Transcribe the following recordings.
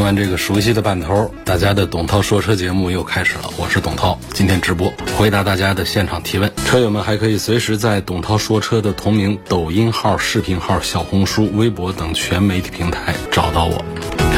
听完这个熟悉的版头，大家的董涛说车节目又开始了。我是董涛，今天直播回答大家的现场提问。车友们还可以随时在董涛说车的同名抖音号、视频号、小红书、微博等全媒体平台找到我。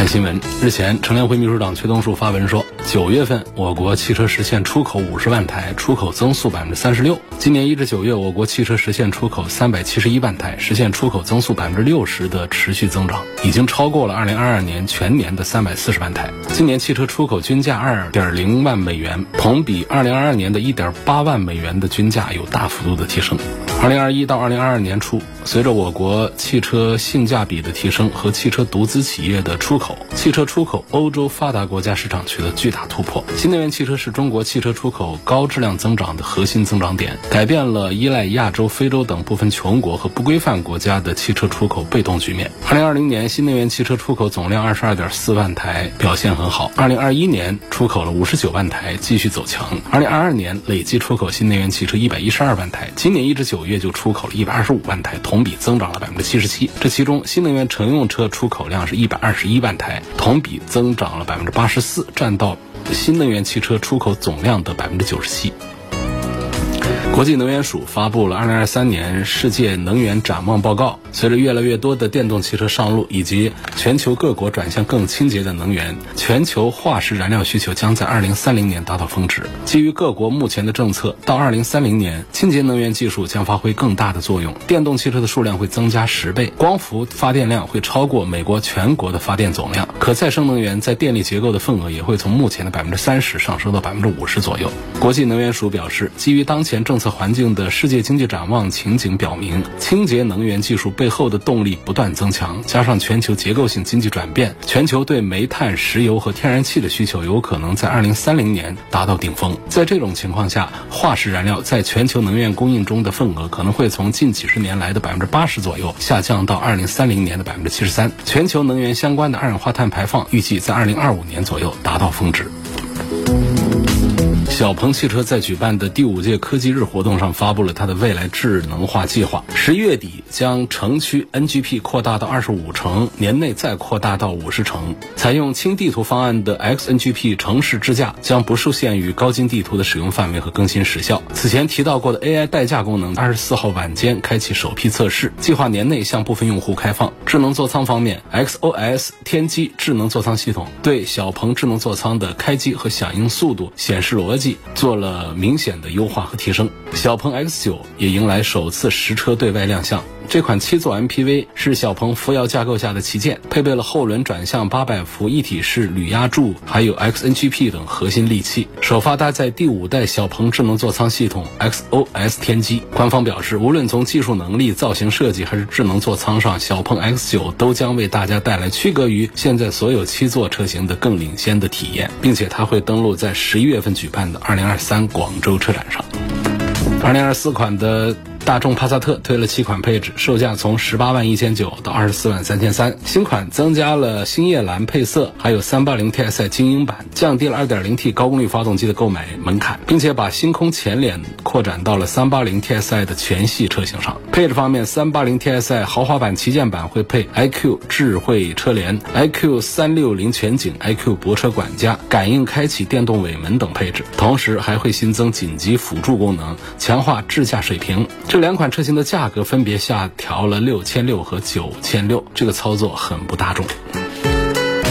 看新闻，日前，乘联会秘书长崔东树发文说，九月份我国汽车实现出口五十万台，出口增速百分之三十六。今年一至九月，我国汽车实现出口三百七十一万台，实现出口增速百分之六十的持续增长，已经超过了二零二二年全年的三百四十万台。今年汽车出口均价二点零万美元，同比二零二二年的一点八万美元的均价有大幅度的提升。二零二一到二零二二年初，随着我国汽车性价比的提升和汽车独资企业的出口，汽车出口欧洲发达国家市场取得巨大突破。新能源汽车是中国汽车出口高质量增长的核心增长点，改变了依赖亚洲、非洲等部分穷国和不规范国家的汽车出口被动局面。二零二零年，新能源汽车出口总量二十二点四万台，表现很好。二零二一年出口了五十九万台，继续走强。二零二二年累计出口新能源汽车一百一十二万台，今年一至九月就出口了一百二十五万台，同比增长了百分之七十七。这其中，新能源乘用车出口量是一百二十一万台，同比增长了百分之八十四，占到新能源汽车出口总量的百分之九十七。国际能源署发布了《二零二三年世界能源展望报告》。随着越来越多的电动汽车上路，以及全球各国转向更清洁的能源，全球化石燃料需求将在二零三零年达到峰值。基于各国目前的政策，到二零三零年，清洁能源技术将发挥更大的作用，电动汽车的数量会增加十倍，光伏发电量会超过美国全国的发电总量，可再生能源在电力结构的份额也会从目前的百分之三十上升到百分之五十左右。国际能源署表示，基于当前政政策环境的世界经济展望情景表明，清洁能源技术背后的动力不断增强，加上全球结构性经济转变，全球对煤炭、石油和天然气的需求有可能在二零三零年达到顶峰。在这种情况下，化石燃料在全球能源供应中的份额可能会从近几十年来的百分之八十左右下降到二零三零年的百分之七十三。全球能源相关的二氧化碳排放预计在二零二五年左右达到峰值。小鹏汽车在举办的第五届科技日活动上发布了它的未来智能化计划，十一月底将城区 NGP 扩大到二十五城，年内再扩大到五十城。采用轻地图方案的 XNGP 城市支架将不受限于高精地图的使用范围和更新时效。此前提到过的 AI 代驾功能，二十四号晚间开启首批测试，计划年内向部分用户开放。智能座舱方面，XOS 天机智能座舱系统对小鹏智能座舱的开机和响应速度、显示逻辑做了明显的优化和提升。小鹏 X9 也迎来首次实车对外亮相。这款七座 MPV 是小鹏扶摇架构下的旗舰，配备了后轮转向八百伏一体式铝压铸，还有 XNGP 等核心利器，首发搭载第五代小鹏智能座舱系统 XOS 天机。官方表示，无论从技术能力、造型设计还是智能座舱上，小鹏 X9 都将为大家带来区隔于现在所有七座车型的更领先的体验，并且它会登陆在十一月份举办的二零二三广州车展上。二零二四款的。大众帕萨特推了七款配置，售价从十八万一千九到二十四万三千三。新款增加了星夜蓝配色，还有三八零 TSI 精英版，降低了二点零 T 高功率发动机的购买门槛，并且把星空前脸扩展到了三八零 TSI 的全系车型上。配置方面，三八零 TSI 豪华版旗舰版会配 iQ 智慧车联、iQ 三六零全景、iQ 泊车管家、感应开启电动尾门等配置，同时还会新增紧急辅助功能，强化智驾水平。这两款车型的价格分别下调了六千六和九千六，这个操作很不大众。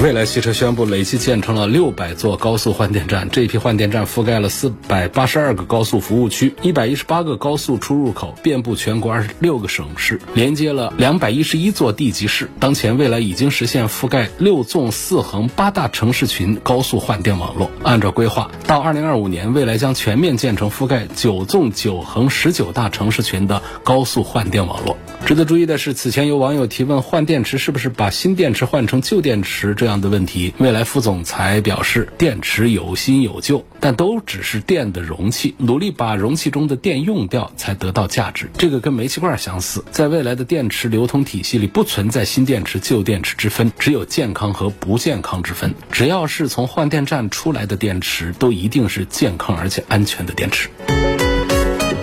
蔚来汽车宣布，累计建成了六百座高速换电站。这批换电站覆盖了四百八十二个高速服务区、一百一十八个高速出入口，遍布全国二十六个省市，连接了两百一十一座地级市。当前，蔚来已经实现覆盖六纵四横八大城市群高速换电网络。按照规划，到二零二五年，蔚来将全面建成覆盖九纵九横十九大城市群的高速换电网络。值得注意的是，此前有网友提问，换电池是不是把新电池换成旧电池这样？这样的问题。未来副总裁表示，电池有新有旧，但都只是电的容器，努力把容器中的电用掉，才得到价值。这个跟煤气罐相似，在未来的电池流通体系里，不存在新电池、旧电池之分，只有健康和不健康之分。只要是从换电站出来的电池，都一定是健康而且安全的电池。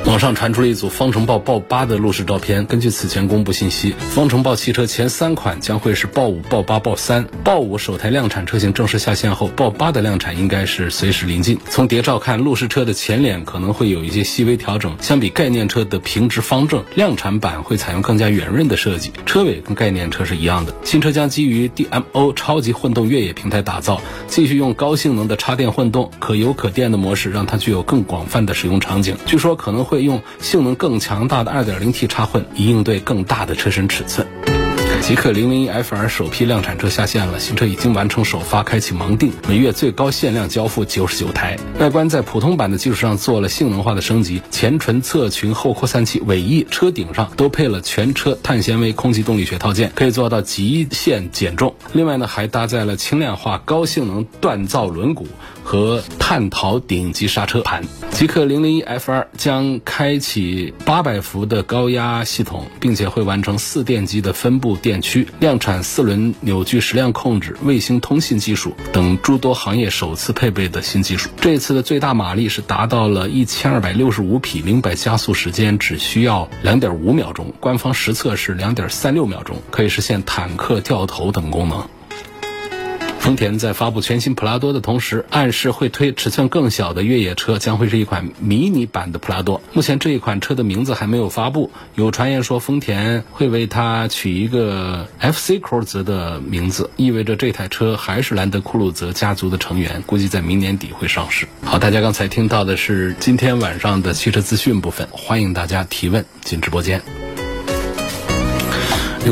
网上传出了一组方程豹豹八的路试照片。根据此前公布信息，方程豹汽车前三款将会是豹五、豹八、豹三。豹五首台量产车型正式下线后，豹八的量产应该是随时临近。从谍照看，路试车的前脸可能会有一些细微调整，相比概念车的平直方正，量产版会采用更加圆润的设计。车尾跟概念车是一样的。新车将基于 DMO 超级混动越野平台打造，继续用高性能的插电混动、可油可电的模式，让它具有更广泛的使用场景。据说可能会。用性能更强大的 2.0T 插混，以应对更大的车身尺寸。极氪零零一 FR 首批量产车下线了，新车已经完成首发，开启盲定，每月最高限量交付九十九台。外观在普通版的基础上做了性能化的升级，前唇、侧裙、后扩散器、尾翼、车顶上都配了全车碳纤维空气动力学套件，可以做到极限减重。另外呢，还搭载了轻量化、高性能锻造轮毂。和探讨顶级刹车盘，极氪零零一 FR 将开启八百伏的高压系统，并且会完成四电机的分布电驱，量产四轮扭矩矢量控制、卫星通信技术等诸多行业首次配备的新技术。这次的最大马力是达到了一千二百六十五匹，零百加速时间只需要两点五秒钟，官方实测是两点三六秒钟，可以实现坦克掉头等功能。丰田在发布全新普拉多的同时，暗示会推尺寸更小的越野车，将会是一款迷你版的普拉多。目前这一款车的名字还没有发布，有传言说丰田会为它取一个 FC 库鲁泽的名字，意味着这台车还是兰德酷路泽家族的成员，估计在明年底会上市。好，大家刚才听到的是今天晚上的汽车资讯部分，欢迎大家提问进直播间。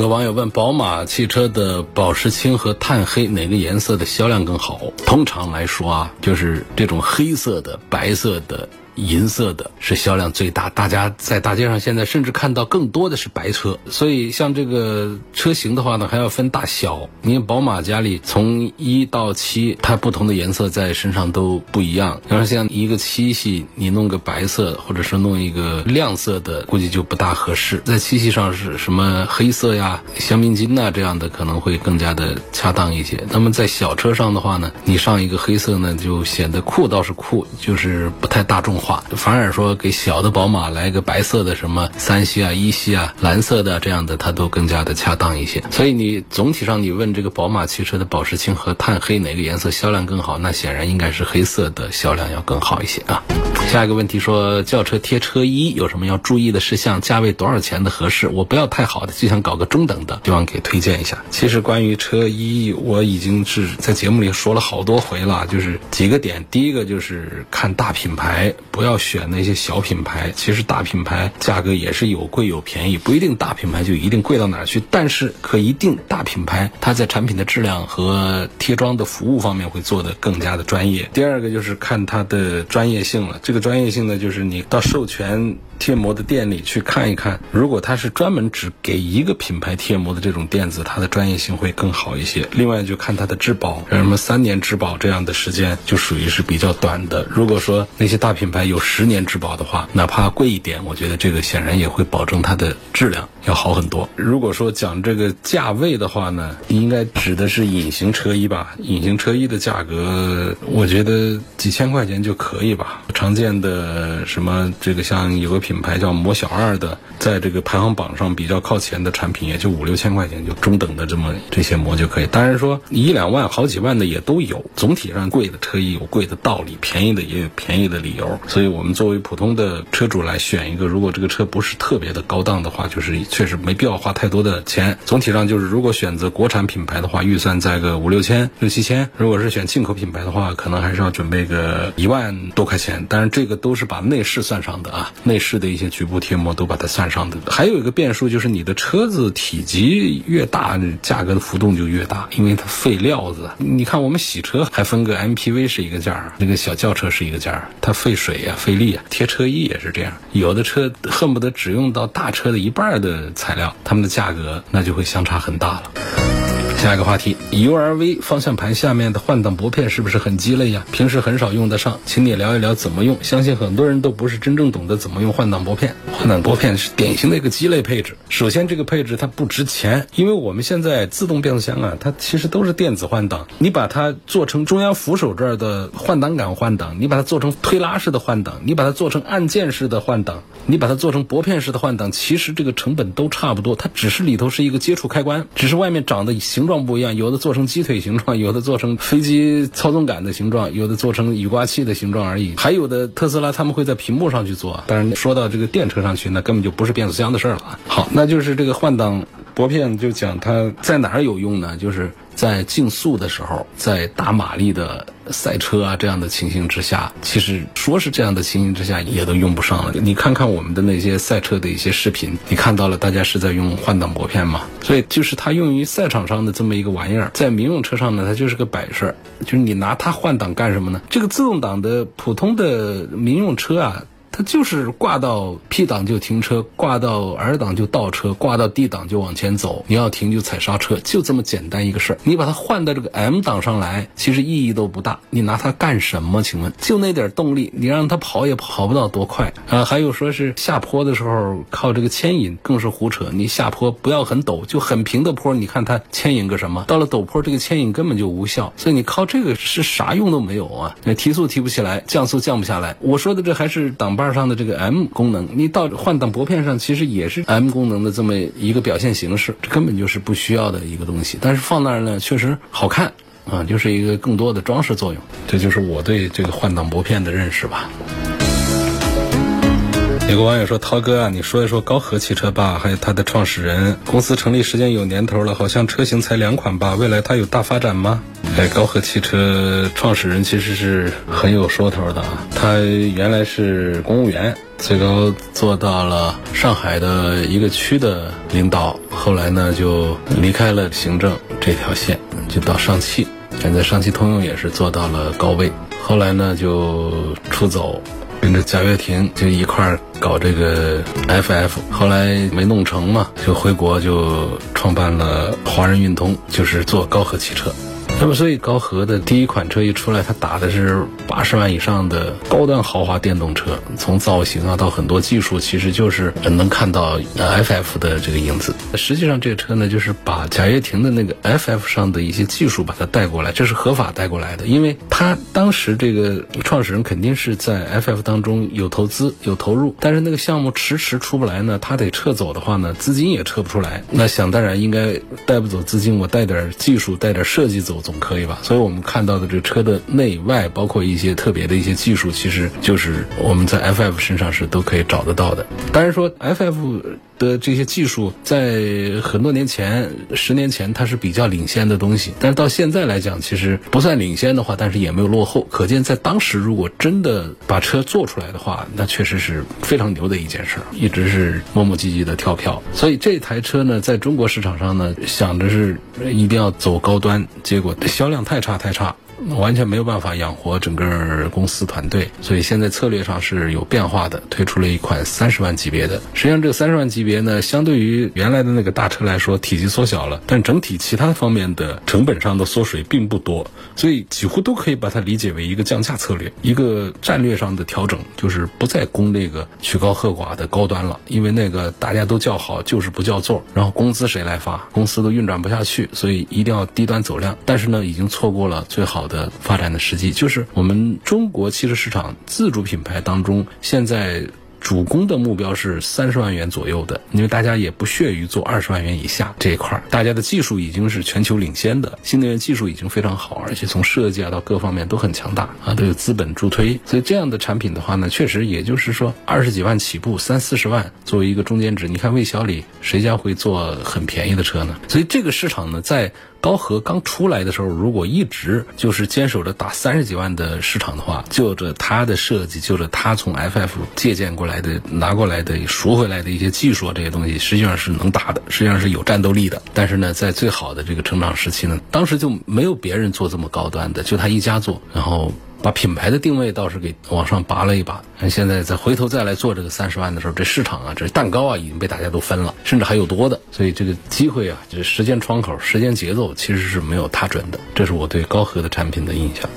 有网友问：宝马汽车的宝石青和碳黑哪个颜色的销量更好？通常来说啊，就是这种黑色的、白色的。银色的是销量最大，大家在大街上现在甚至看到更多的是白车，所以像这个车型的话呢，还要分大小。你宝马家里从一到七，它不同的颜色在身上都不一样。要是像一个七系，你弄个白色，或者是弄一个亮色的，估计就不大合适。在七系上是什么黑色呀、香槟金呐这样的，可能会更加的恰当一些。那么在小车上的话呢，你上一个黑色呢，就显得酷倒是酷，就是不太大众。反而说给小的宝马来个白色的什么三系啊、一系啊、蓝色的这样的，它都更加的恰当一些。所以你总体上你问这个宝马汽车的宝石青和碳黑哪个颜色销量更好？那显然应该是黑色的销量要更好一些啊。下一个问题说轿车贴车衣有什么要注意的事项？价位多少钱的合适？我不要太好的，就想搞个中等的，希望给推荐一下。其实关于车衣，我已经是在节目里说了好多回了，就是几个点。第一个就是看大品牌。不要选那些小品牌，其实大品牌价格也是有贵有便宜，不一定大品牌就一定贵到哪去。但是可一定大品牌它在产品的质量和贴装的服务方面会做得更加的专业。第二个就是看它的专业性了，这个专业性的，就是你到授权。贴膜的店里去看一看，如果它是专门只给一个品牌贴膜的这种店子，它的专业性会更好一些。另外就看它的质保，什么三年质保这样的时间就属于是比较短的。如果说那些大品牌有十年质保的话，哪怕贵一点，我觉得这个显然也会保证它的质量要好很多。如果说讲这个价位的话呢，应该指的是隐形车衣吧？隐形车衣的价格，我觉得几千块钱就可以吧。常见的什么这个像有个。品牌叫魔小二的，在这个排行榜上比较靠前的产品，也就五六千块钱，就中等的这么这些膜就可以。当然说一两万、好几万的也都有。总体上贵的车衣有贵的道理，便宜的也有便宜的理由。所以我们作为普通的车主来选一个，如果这个车不是特别的高档的话，就是确实没必要花太多的钱。总体上就是，如果选择国产品牌的话，预算在个五六千、六七千；如果是选进口品牌的话，可能还是要准备个一万多块钱。当然这个都是把内饰算上的啊，内饰。的一些局部贴膜都把它算上的，还有一个变数就是你的车子体积越大，价格的浮动就越大，因为它费料子。你看我们洗车还分个 MPV 是一个价儿，那个小轿车是一个价儿，它费水呀、费力啊。贴车衣也是这样，有的车恨不得只用到大车的一半的材料，它们的价格那就会相差很大了。下一个话题，URV 方向盘下面的换挡拨片是不是很鸡肋呀？平时很少用得上，请你聊一聊怎么用。相信很多人都不是真正懂得怎么用换挡拨片。换挡拨片是典型的一个鸡肋配置。首先，这个配置它不值钱，因为我们现在自动变速箱啊，它其实都是电子换挡。你把它做成中央扶手这儿的换挡杆换挡，你把它做成推拉式的换挡，你把它做成按键式的换挡，你把它做成拨片式的换挡，其实这个成本都差不多。它只是里头是一个接触开关，只是外面长的形形状不一样，有的做成鸡腿形状，有的做成飞机操纵杆的形状，有的做成雨刮器的形状而已。还有的特斯拉他们会在屏幕上去做，但是说到这个电车上去，那根本就不是变速箱的事儿了。好，那就是这个换挡拨片，就讲它在哪儿有用呢？就是在竞速的时候，在大马力的赛车啊这样的情形之下，其实说是这样的情形之下，也都用不上了。你看看我们的那些赛车的一些视频，你看到了大家是在用换挡拨片吗？所以就是它用于赛场上的这么一个玩意儿，在民用车上呢，它就是个摆设。就是你拿它换挡干什么呢？这个自动挡的普通的民用车啊。它就是挂到 P 档就停车，挂到 R 档就倒车，挂到 D 档就往前走。你要停就踩刹车，就这么简单一个事儿。你把它换到这个 M 档上来，其实意义都不大。你拿它干什么？请问，就那点动力，你让它跑也跑不到多快啊！还有说是下坡的时候靠这个牵引，更是胡扯。你下坡不要很陡，就很平的坡，你看它牵引个什么？到了陡坡，这个牵引根本就无效。所以你靠这个是啥用都没有啊！那提速提不起来，降速降不下来。我说的这还是挡把。上的这个 M 功能，你到换挡拨片上其实也是 M 功能的这么一个表现形式，这根本就是不需要的一个东西。但是放那儿呢，确实好看啊，就是一个更多的装饰作用。这就是我对这个换挡拨片的认识吧。有个网友说：“涛哥啊，你说一说高和汽车吧，还有它的创始人。公司成立时间有年头了，好像车型才两款吧？未来它有大发展吗？”哎，高和汽车创始人其实是很有说头的啊。他原来是公务员，最高做到了上海的一个区的领导，后来呢就离开了行政这条线，就到上汽。现在上汽通用也是做到了高位，后来呢就出走。跟着贾跃亭就一块儿搞这个 FF，后来没弄成嘛，就回国就创办了华人运通，就是做高和汽车。那么，所以高和的第一款车一出来，它打的是八十万以上的高端豪华电动车，从造型啊到很多技术，其实就是能看到 FF 的这个影子。实际上，这个车呢，就是把贾跃亭的那个 FF 上的一些技术把它带过来，这是合法带过来的，因为他当时这个创始人肯定是在 FF 当中有投资有投入，但是那个项目迟迟出不来呢，他得撤走的话呢，资金也撤不出来。那想当然应该带不走资金，我带点技术，带点设计走。总可以吧？所以我们看到的这个车的内外，包括一些特别的一些技术，其实就是我们在 FF 身上是都可以找得到的。当然说 FF。的这些技术在很多年前、十年前它是比较领先的东西，但是到现在来讲，其实不算领先的话，但是也没有落后。可见在当时，如果真的把车做出来的话，那确实是非常牛的一件事，一直是磨磨唧唧的跳票。所以这台车呢，在中国市场上呢，想着是一定要走高端，结果销量太差太差。完全没有办法养活整个公司团队，所以现在策略上是有变化的，推出了一款三十万级别的。实际上，这个三十万级别呢，相对于原来的那个大车来说，体积缩小了，但整体其他方面的成本上的缩水并不多，所以几乎都可以把它理解为一个降价策略，一个战略上的调整，就是不再攻那个曲高和寡的高端了，因为那个大家都叫好，就是不叫座，然后工资谁来发？公司都运转不下去，所以一定要低端走量。但是呢，已经错过了最好。的发展的时机，就是我们中国汽车市场自主品牌当中，现在主攻的目标是三十万元左右的，因为大家也不屑于做二十万元以下这一块儿，大家的技术已经是全球领先的，新能源技术已经非常好，而且从设计啊到各方面都很强大啊，都有资本助推，所以这样的产品的话呢，确实也就是说二十几万起步，三四十万作为一个中间值，你看魏小李谁家会做很便宜的车呢？所以这个市场呢，在高和刚出来的时候，如果一直就是坚守着打三十几万的市场的话，就着它的设计，就着它从 FF 借鉴过来的、拿过来的、赎回来的一些技术这些东西，实际上是能打的，实际上是有战斗力的。但是呢，在最好的这个成长时期呢，当时就没有别人做这么高端的，就他一家做，然后。把品牌的定位倒是给往上拔了一拔。现在再回头再来做这个三十万的时候，这市场啊，这蛋糕啊，已经被大家都分了，甚至还有多的。所以这个机会啊，这时间窗口、时间节奏其实是没有踏准的。这是我对高和的产品的印象。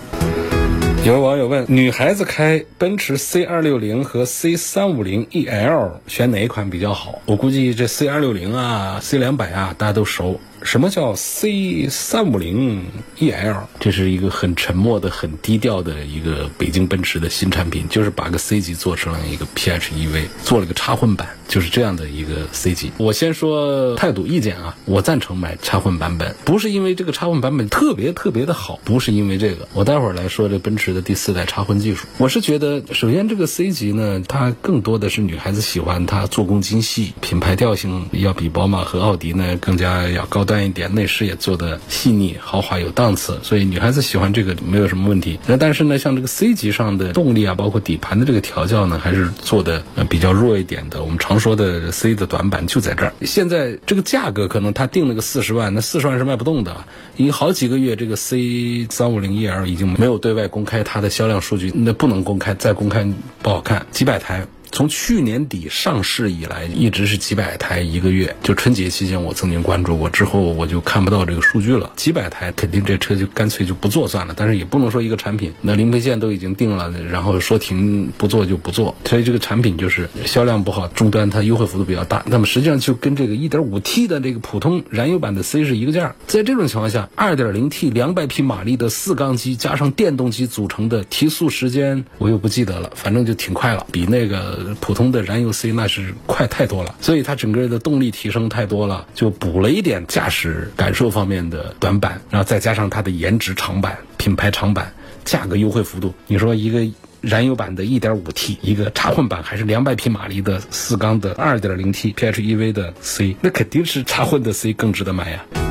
有网友问：女孩子开奔驰 C 二六零和 C 三五零 EL 选哪一款比较好？我估计这 C 二六零啊、C 两百啊，大家都熟。什么叫 C 三五零 EL？这是一个很沉默的、很低调的一个北京奔驰的新产品，就是把个 C 级做成了一个 PHEV，做了个插混版，就是这样的一个 C 级。我先说态度意见啊，我赞成买插混版本，不是因为这个插混版本特别特别的好，不是因为这个。我待会儿来说这奔驰的第四代插混技术。我是觉得，首先这个 C 级呢，它更多的是女孩子喜欢它做工精细，品牌调性要比宝马和奥迪呢更加要高。端一点，内饰也做的细腻、豪华、有档次，所以女孩子喜欢这个没有什么问题。那但是呢，像这个 C 级上的动力啊，包括底盘的这个调教呢，还是做的比较弱一点的。我们常说的 C 的短板就在这儿。现在这个价格可能他定了个四十万，那四十万是卖不动的。已经好几个月，这个 C 三五零 EL 已经没有对外公开它的销量数据，那不能公开，再公开不好看。几百台。从去年底上市以来，一直是几百台一个月。就春节期间，我曾经关注过，之后我就看不到这个数据了。几百台，肯定这车就干脆就不做算了。但是也不能说一个产品，那零配件都已经定了，然后说停不做就不做。所以这个产品就是销量不好，终端它优惠幅度比较大。那么实际上就跟这个 1.5T 的这个普通燃油版的 C 是一个价。在这种情况下，2.0T 两百匹马力的四缸机加上电动机组成的提速时间，我又不记得了，反正就挺快了，比那个。普通的燃油 C 那是快太多了，所以它整个的动力提升太多了，就补了一点驾驶感受方面的短板，然后再加上它的颜值长板、品牌长板、价格优惠幅度，你说一个燃油版的 1.5T，一个插混版还是两百匹马力的四缸的 2.0T PHEV 的 C，那肯定是插混的 C 更值得买呀。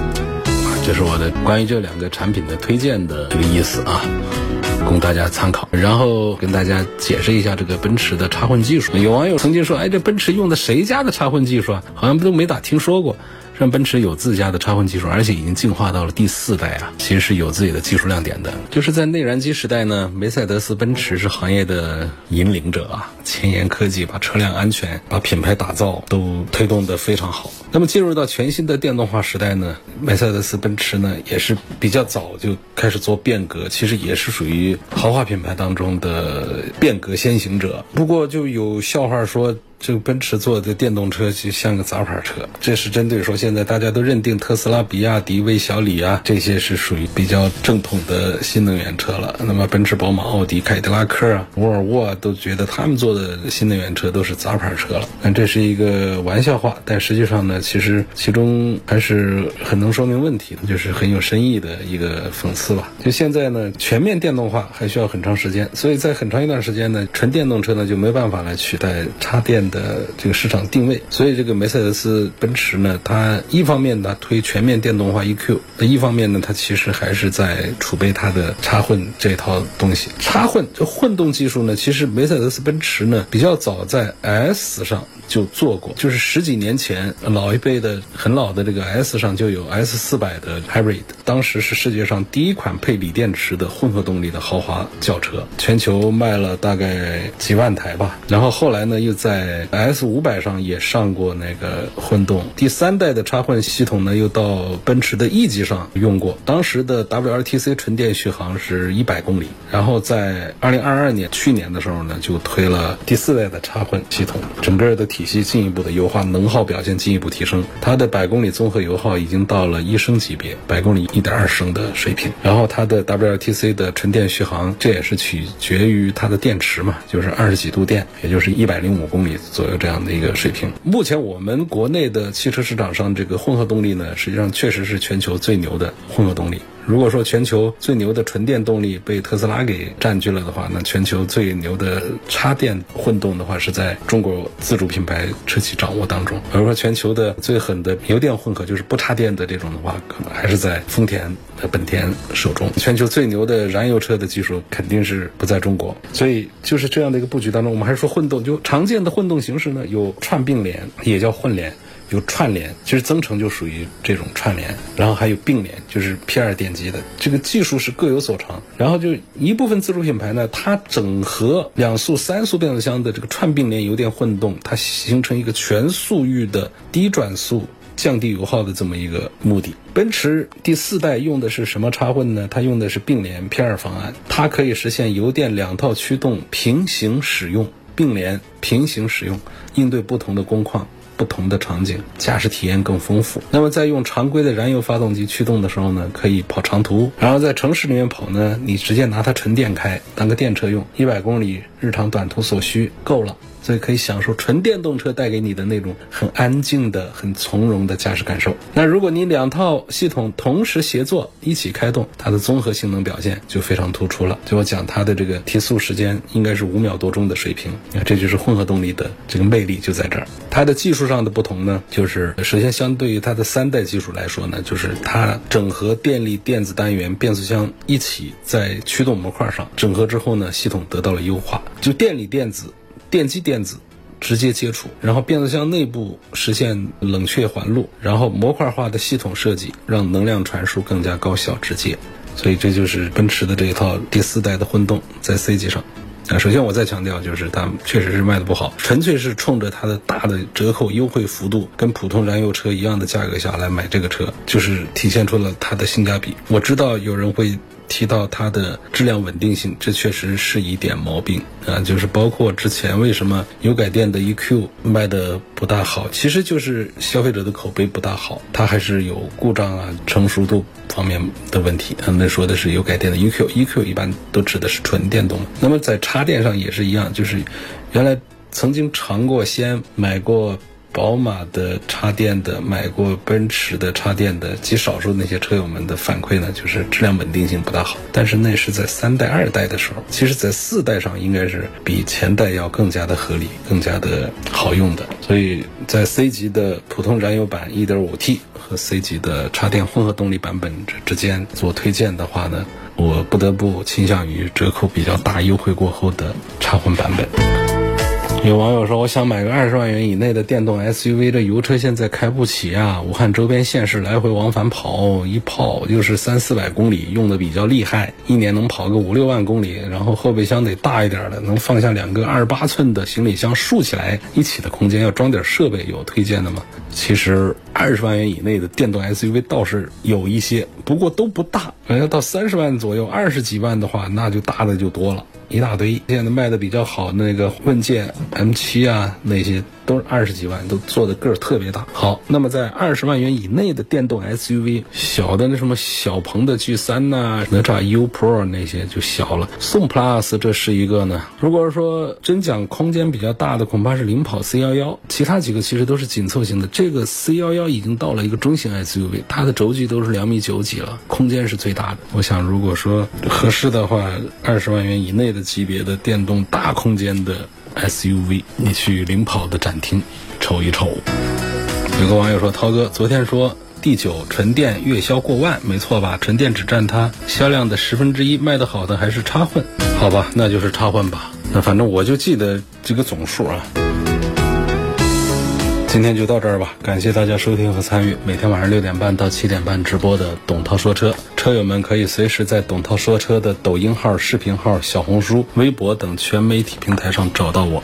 这是我的关于这两个产品的推荐的这个意思啊。供大家参考，然后跟大家解释一下这个奔驰的插混技术。有网友曾经说：“哎，这奔驰用的谁家的插混技术啊？好像都没咋听说过。”让奔驰有自家的插混技术，而且已经进化到了第四代啊，其实是有自己的技术亮点的。就是在内燃机时代呢，梅赛德斯奔驰是行业的引领者啊，前沿科技把车辆安全、把品牌打造都推动的非常好。那么进入到全新的电动化时代呢，梅赛德斯奔驰呢也是比较早就开始做变革，其实也是属于豪华品牌当中的变革先行者。不过就有笑话说。这个奔驰做的电动车就像个杂牌车，这是针对说现在大家都认定特斯拉、比亚迪、魏小李啊这些是属于比较正统的新能源车了。那么奔驰、宝马、奥迪、凯迪拉克啊、沃尔沃啊都觉得他们做的新能源车都是杂牌车了。但这是一个玩笑话，但实际上呢，其实其中还是很能说明问题的，就是很有深意的一个讽刺吧。就现在呢，全面电动化还需要很长时间，所以在很长一段时间呢，纯电动车呢就没办法来取代插电。的这个市场定位，所以这个梅赛德斯奔驰呢，它一方面呢推全面电动化 EQ，那一方面呢，它其实还是在储备它的插混这套东西。插混这混动技术呢，其实梅赛德斯奔驰呢比较早在 S 上就做过，就是十几年前老一辈的很老的这个 S 上就有 S 四百的 Hybrid，当时是世界上第一款配锂电池的混合动力的豪华轿车，全球卖了大概几万台吧。然后后来呢，又在 S 五百上也上过那个混动，第三代的插混系统呢，又到奔驰的 E 级上用过。当时的 WLTC 纯电续航是一百公里，然后在二零二二年去年的时候呢，就推了第四代的插混系统，整个的体系进一步的优化，能耗表现进一步提升，它的百公里综合油耗已经到了一升级别，百公里一点二升的水平。然后它的 WLTC 的纯电续航，这也是取决于它的电池嘛，就是二十几度电，也就是一百零五公里。左右这样的一个水平。目前我们国内的汽车市场上，这个混合动力呢，实际上确实是全球最牛的混合动力。如果说全球最牛的纯电动力被特斯拉给占据了的话，那全球最牛的插电混动的话是在中国自主品牌车企掌握当中。比如说全球的最狠的油电混合，就是不插电的这种的话，可能还是在丰田和本田手中。全球最牛的燃油车的技术肯定是不在中国。所以就是这样的一个布局当中，我们还是说混动，就常见的混动形式呢，有串并联，也叫混联。有串联，其实增程就属于这种串联，然后还有并联，就是 P2 电机的这个技术是各有所长。然后就一部分自主品牌呢，它整合两速、三速变速箱的这个串并联油电混动，它形成一个全速域的低转速。降低油耗的这么一个目的，奔驰第四代用的是什么插混呢？它用的是并联 P2 方案，它可以实现油电两套驱动平行使用，并联平行使用，应对不同的工况、不同的场景，驾驶体验更丰富。那么在用常规的燃油发动机驱动的时候呢，可以跑长途；然后在城市里面跑呢，你直接拿它纯电开，当个电车用，一百公里日常短途所需够了。所以可以享受纯电动车带给你的那种很安静的、很从容的驾驶感受。那如果你两套系统同时协作一起开动，它的综合性能表现就非常突出了。就我讲它的这个提速时间应该是五秒多钟的水平，那这就是混合动力的这个魅力就在这儿。它的技术上的不同呢，就是首先相对于它的三代技术来说呢，就是它整合电力电子单元、变速箱一起在驱动模块上整合之后呢，系统得到了优化，就电力电子。电机电子直接接触，然后变速箱内部实现冷却环路，然后模块化的系统设计让能量传输更加高效直接，所以这就是奔驰的这一套第四代的混动在 C 级上。啊，首先我再强调，就是它确实是卖的不好，纯粹是冲着它的大的折扣优惠幅度，跟普通燃油车一样的价格下来买这个车，就是体现出了它的性价比。我知道有人会。提到它的质量稳定性，这确实是一点毛病啊，就是包括之前为什么油改电的 EQ 卖的不大好，其实就是消费者的口碑不大好，它还是有故障啊、成熟度方面的问题。他们说的是油改电的 EQ，EQ 一般都指的是纯电动。那么在插电上也是一样，就是原来曾经尝过鲜，买过。宝马的插电的买过奔驰的插电的极少数那些车友们的反馈呢，就是质量稳定性不大好。但是那是在三代、二代的时候，其实在四代上应该是比前代要更加的合理、更加的好用的。所以在 C 级的普通燃油版 1.5T 和 C 级的插电混合动力版本之之间做推荐的话呢，我不得不倾向于折扣比较大、优惠过后的插混版本。有网友说：“我想买个二十万元以内的电动 SUV，这油车现在开不起啊！武汉周边县市来回往返跑，一跑就是三四百公里，用的比较厉害，一年能跑个五六万公里。然后后备箱得大一点的，能放下两个二十八寸的行李箱，竖起来一起的空间，要装点设备，有推荐的吗？其实二十万元以内的电动 SUV 倒是有一些，不过都不大。要到三十万左右，二十几万的话，那就大的就多了。”一大堆，现在卖的比较好那个混界 M7 啊，那些都是二十几万，都做的个儿特别大。好，那么在二十万元以内的电动 SUV，小的那什么小鹏的 G3 呐，哪吒 U Pro 那些就小了。宋 Plus 这是一个呢。如果说真讲空间比较大的，恐怕是领跑 C11，其他几个其实都是紧凑型的。这个 C11 已经到了一个中型 SUV，它的轴距都是两米九几了，空间是最大的。我想如果说合适的话，二十万元以内的。级别的电动大空间的 SUV，你去领跑的展厅瞅一瞅。有个网友说：“涛哥，昨天说 D9 纯电月销过万，没错吧？纯电只占它销量的十分之一，卖的好的还是插混。好吧，那就是插混吧。那反正我就记得这个总数啊。”今天就到这儿吧，感谢大家收听和参与每天晚上六点半到七点半直播的董涛说车，车友们可以随时在董涛说车的抖音号、视频号、小红书、微博等全媒体平台上找到我。